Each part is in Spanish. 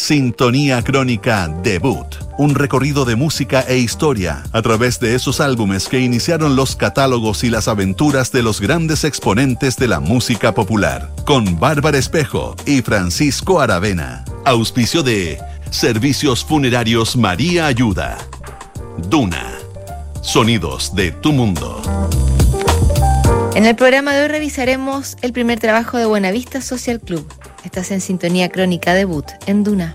Sintonía Crónica Debut, un recorrido de música e historia a través de esos álbumes que iniciaron los catálogos y las aventuras de los grandes exponentes de la música popular, con Bárbara Espejo y Francisco Aravena. Auspicio de Servicios Funerarios María Ayuda. Duna. Sonidos de tu mundo. En el programa de hoy revisaremos el primer trabajo de Buenavista Social Club Estás en sintonía crónica debut en Duna.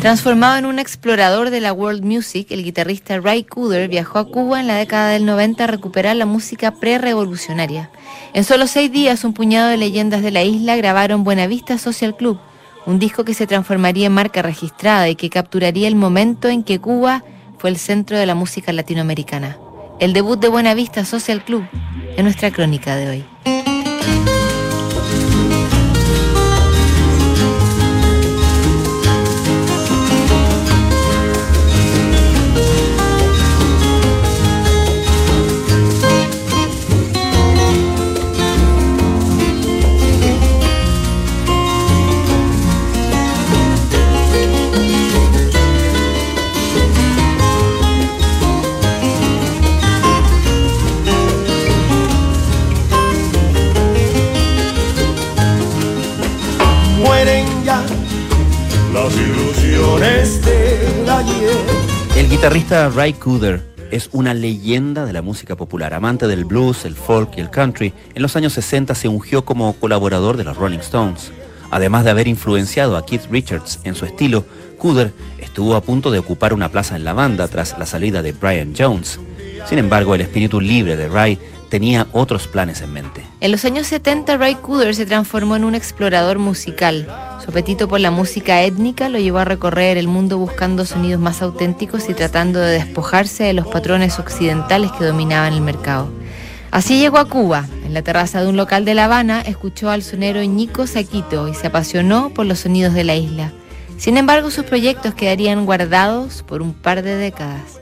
Transformado en un explorador de la world music, el guitarrista Ray Cooder viajó a Cuba en la década del 90 a recuperar la música pre-revolucionaria. En solo seis días, un puñado de leyendas de la isla grabaron Buenavista Social Club, un disco que se transformaría en marca registrada y que capturaría el momento en que Cuba fue el centro de la música latinoamericana. El debut de Buenavista Social Club en nuestra crónica de hoy. El guitarrista Ray Cooder es una leyenda de la música popular, amante del blues, el folk y el country. En los años 60 se ungió como colaborador de los Rolling Stones. Además de haber influenciado a Keith Richards en su estilo, Cooder estuvo a punto de ocupar una plaza en la banda tras la salida de Brian Jones. Sin embargo, el espíritu libre de Ray tenía otros planes en mente. En los años 70, Ray Cooder se transformó en un explorador musical. Su apetito por la música étnica lo llevó a recorrer el mundo buscando sonidos más auténticos y tratando de despojarse de los patrones occidentales que dominaban el mercado. Así llegó a Cuba. En la terraza de un local de La Habana escuchó al sonero Ñico Saquito y se apasionó por los sonidos de la isla. Sin embargo, sus proyectos quedarían guardados por un par de décadas.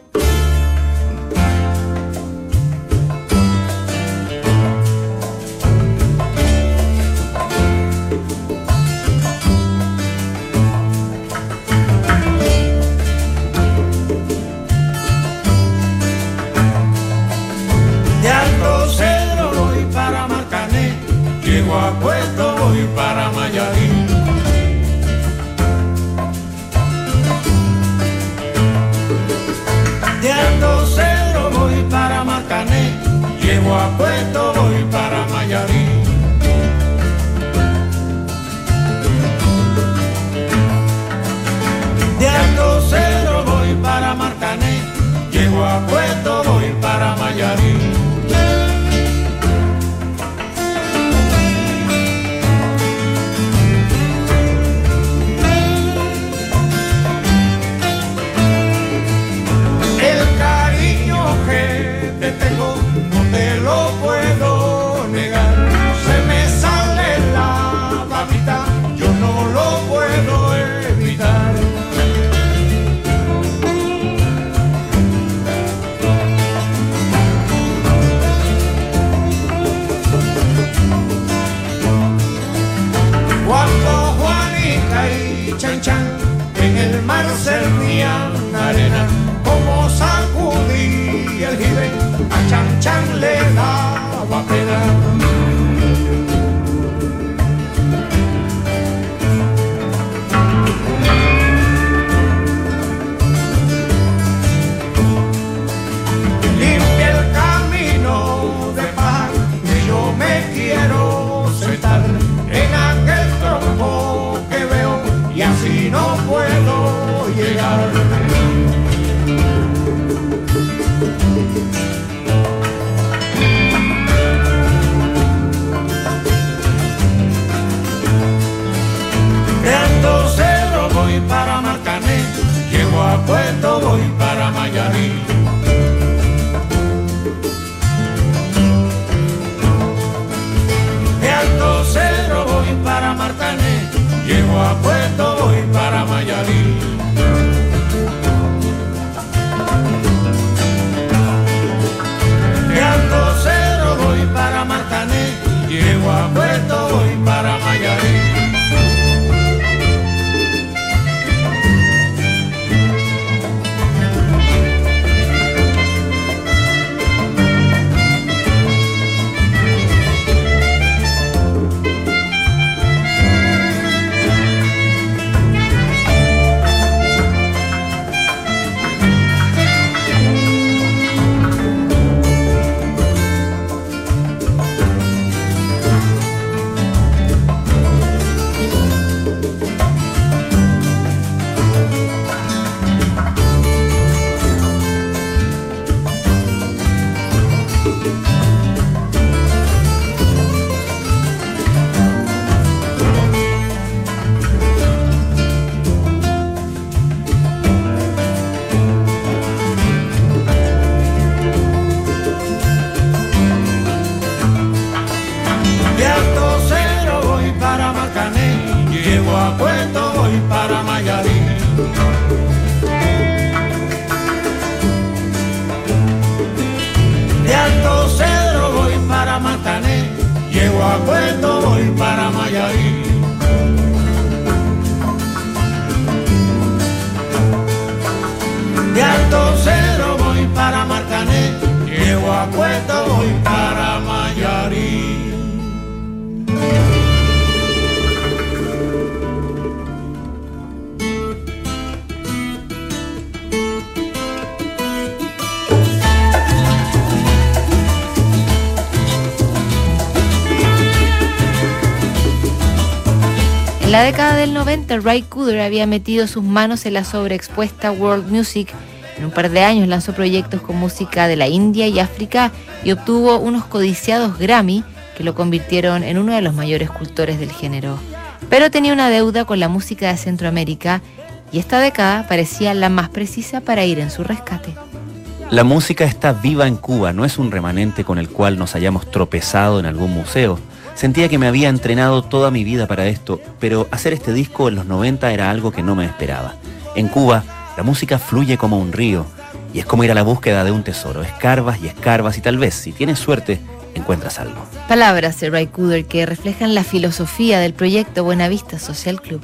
going back. para En la década del 90, Ray Cooder había metido sus manos en la sobreexpuesta world music en un par de años lanzó proyectos con música de la India y África y obtuvo unos codiciados Grammy que lo convirtieron en uno de los mayores cultores del género. Pero tenía una deuda con la música de Centroamérica y esta década parecía la más precisa para ir en su rescate. La música está viva en Cuba, no es un remanente con el cual nos hayamos tropezado en algún museo. Sentía que me había entrenado toda mi vida para esto, pero hacer este disco en los 90 era algo que no me esperaba. En Cuba, la música fluye como un río y es como ir a la búsqueda de un tesoro. Escarbas y escarbas y tal vez, si tienes suerte, encuentras algo. Palabras de Ray Cooder que reflejan la filosofía del proyecto Buenavista Social Club.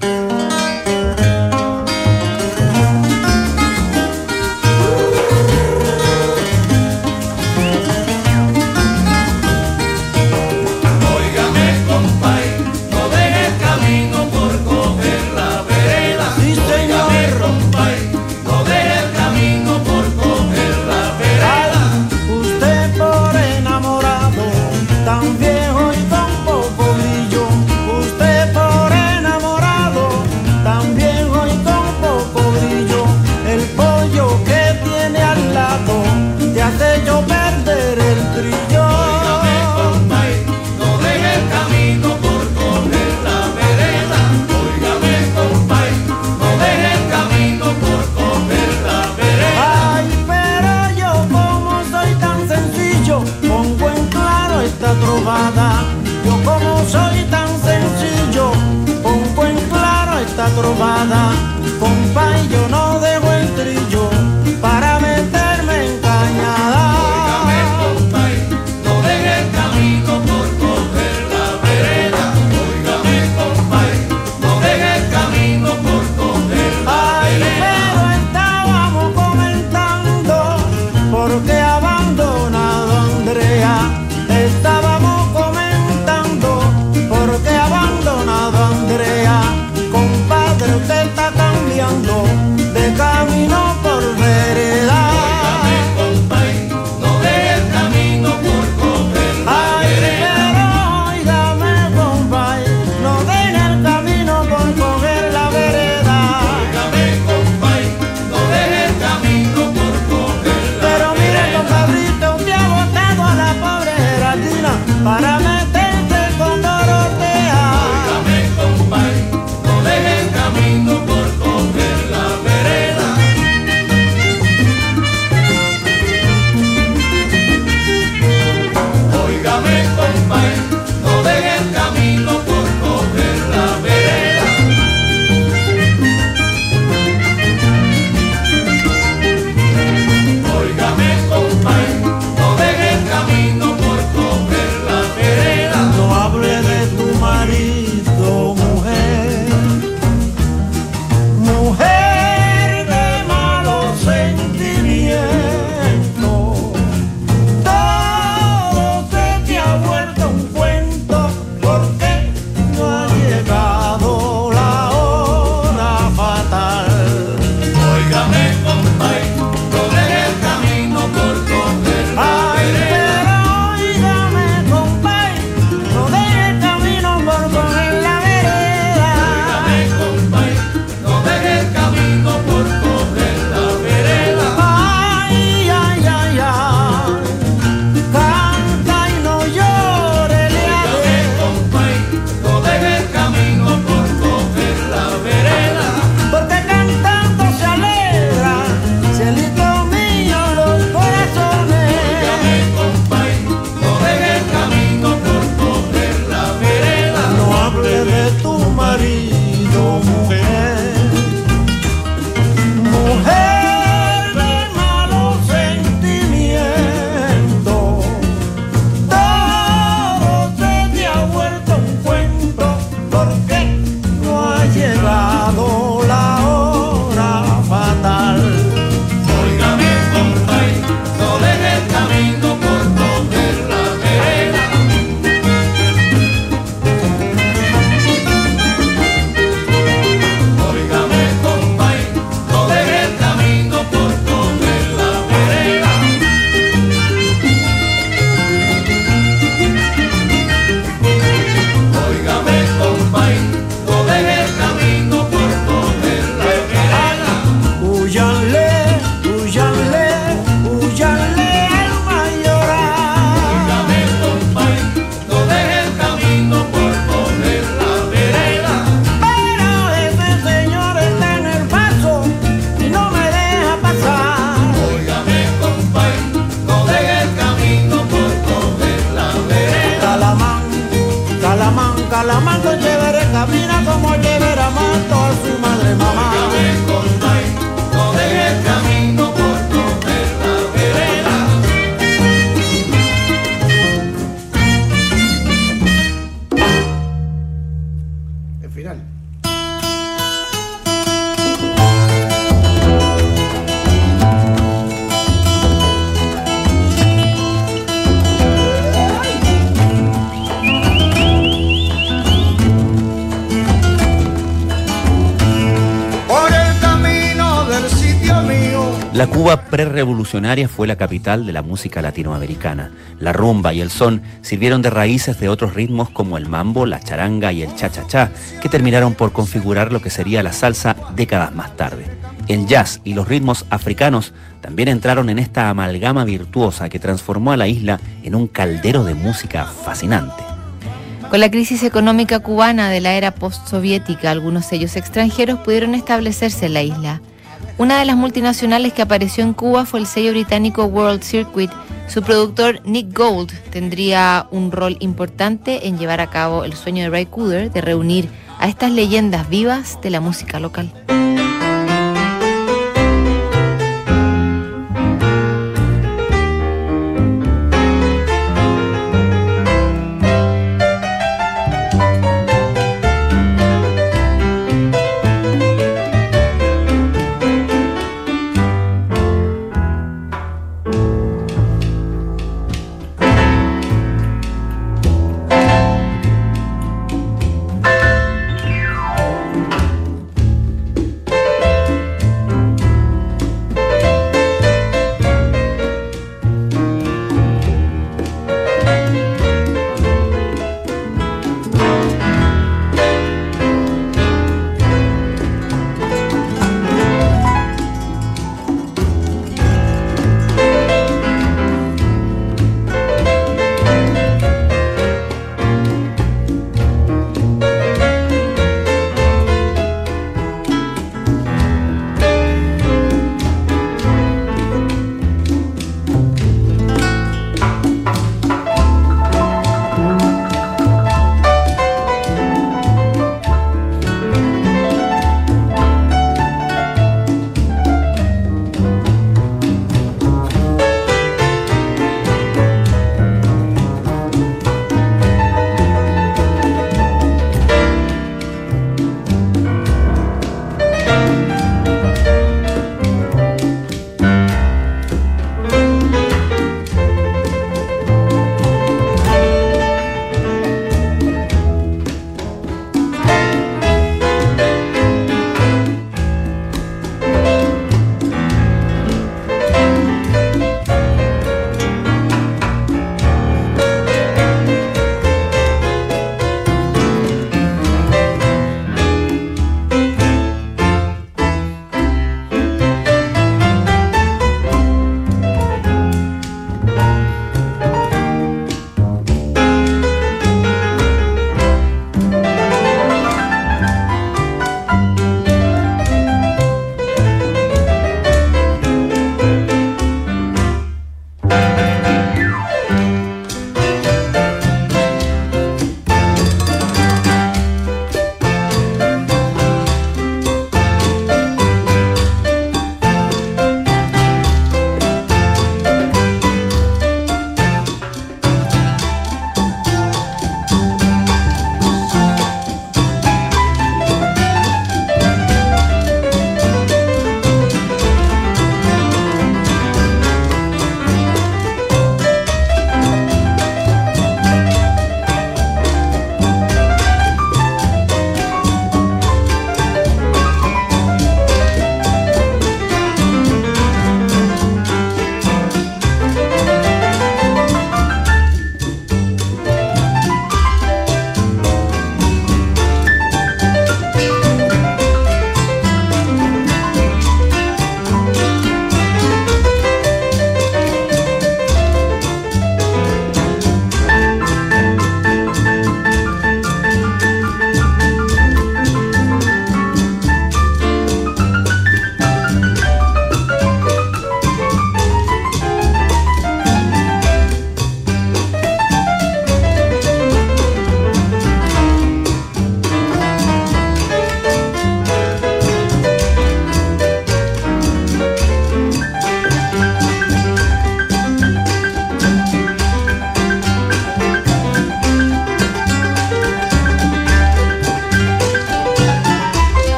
Fue la capital de la música latinoamericana. La rumba y el son sirvieron de raíces de otros ritmos como el mambo, la charanga y el cha-cha-cha, que terminaron por configurar lo que sería la salsa décadas más tarde. El jazz y los ritmos africanos también entraron en esta amalgama virtuosa que transformó a la isla en un caldero de música fascinante. Con la crisis económica cubana de la era postsoviética, algunos sellos extranjeros pudieron establecerse en la isla. Una de las multinacionales que apareció en Cuba fue el sello británico World Circuit. Su productor Nick Gold tendría un rol importante en llevar a cabo el sueño de Ray Cooder de reunir a estas leyendas vivas de la música local.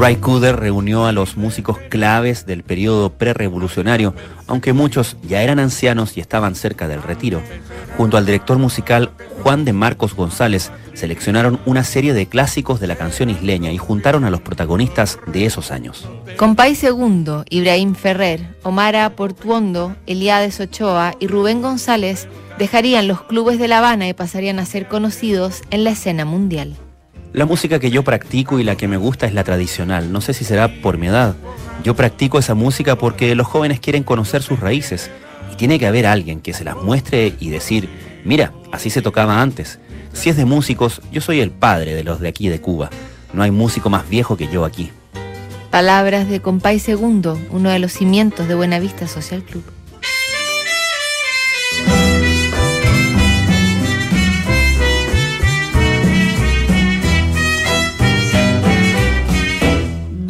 Ray Cooder reunió a los músicos claves del periodo prerevolucionario, aunque muchos ya eran ancianos y estaban cerca del retiro. Junto al director musical Juan de Marcos González, seleccionaron una serie de clásicos de la canción isleña y juntaron a los protagonistas de esos años. Compay Segundo, Ibrahim Ferrer, Omara Portuondo, Eliades Ochoa y Rubén González dejarían los clubes de La Habana y pasarían a ser conocidos en la escena mundial. La música que yo practico y la que me gusta es la tradicional. No sé si será por mi edad. Yo practico esa música porque los jóvenes quieren conocer sus raíces y tiene que haber alguien que se las muestre y decir, mira, así se tocaba antes. Si es de músicos, yo soy el padre de los de aquí de Cuba. No hay músico más viejo que yo aquí. Palabras de Compay Segundo, uno de los cimientos de Buenavista Social Club.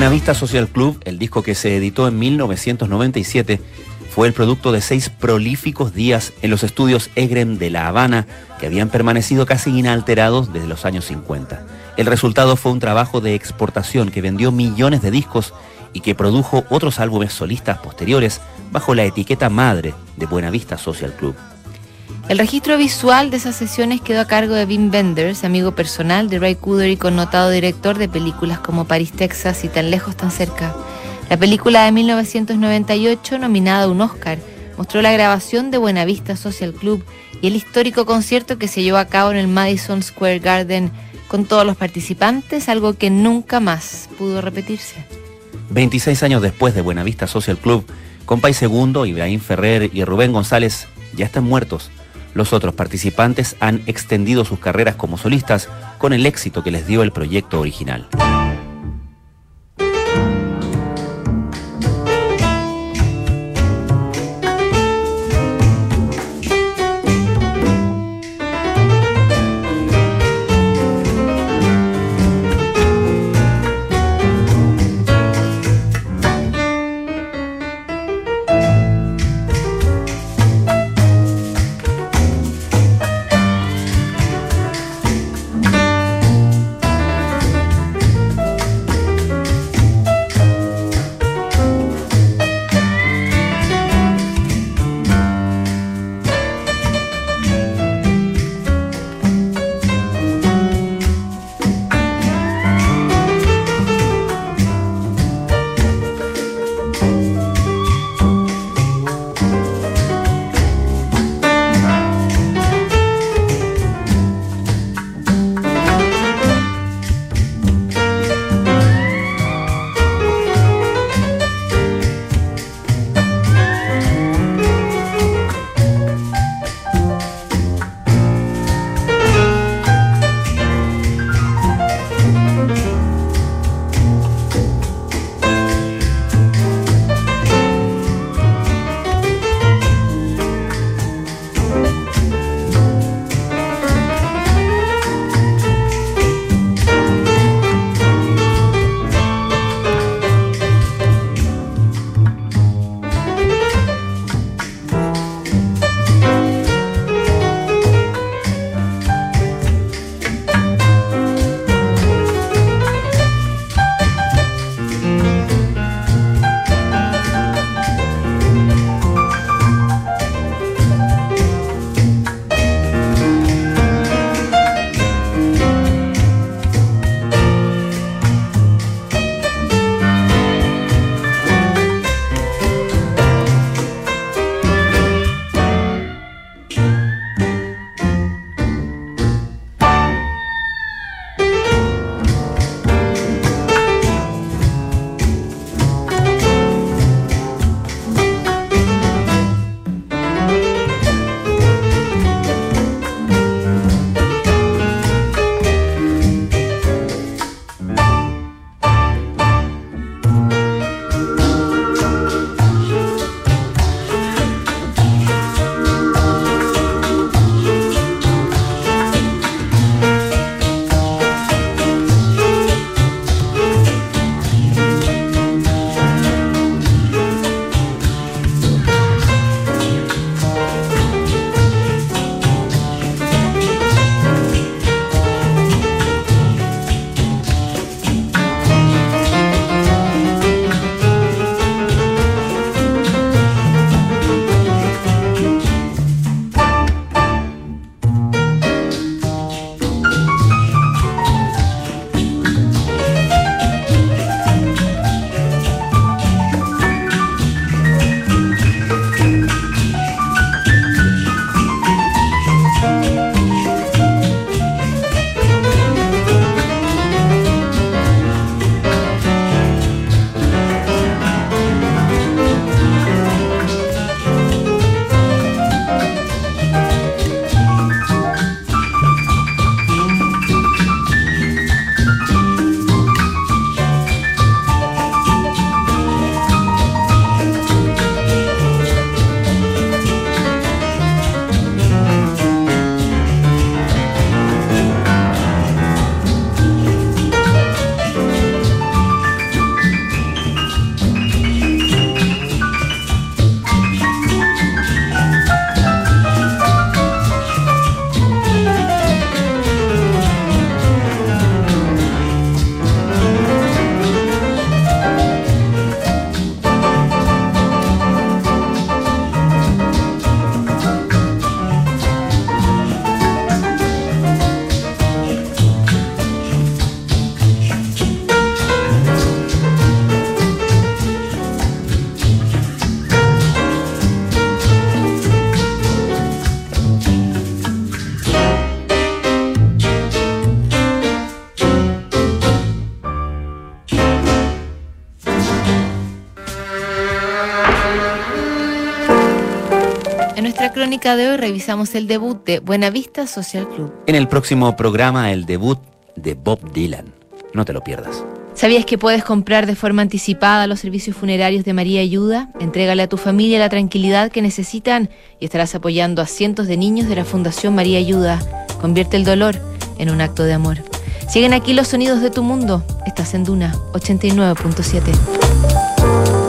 Buenavista Social Club, el disco que se editó en 1997, fue el producto de seis prolíficos días en los estudios Egren de La Habana, que habían permanecido casi inalterados desde los años 50. El resultado fue un trabajo de exportación que vendió millones de discos y que produjo otros álbumes solistas posteriores bajo la etiqueta madre de Buenavista Social Club. El registro visual de esas sesiones quedó a cargo de Wim Wenders, amigo personal de Ray Cooder y connotado director de películas como París, Texas y Tan lejos, tan cerca. La película de 1998, nominada a un Oscar, mostró la grabación de Buenavista Social Club y el histórico concierto que se llevó a cabo en el Madison Square Garden con todos los participantes, algo que nunca más pudo repetirse. 26 años después de Buenavista Social Club, Compay Segundo, Ibrahim Ferrer y Rubén González ya están muertos. Los otros participantes han extendido sus carreras como solistas con el éxito que les dio el proyecto original. Crónica de hoy revisamos el debut de Buenavista Social Club. En el próximo programa, el debut de Bob Dylan. No te lo pierdas. ¿Sabías que puedes comprar de forma anticipada los servicios funerarios de María Ayuda? Entrégale a tu familia la tranquilidad que necesitan y estarás apoyando a cientos de niños de la Fundación María Ayuda. Convierte el dolor en un acto de amor. Siguen aquí los sonidos de tu mundo. Estás en Duna 89.7.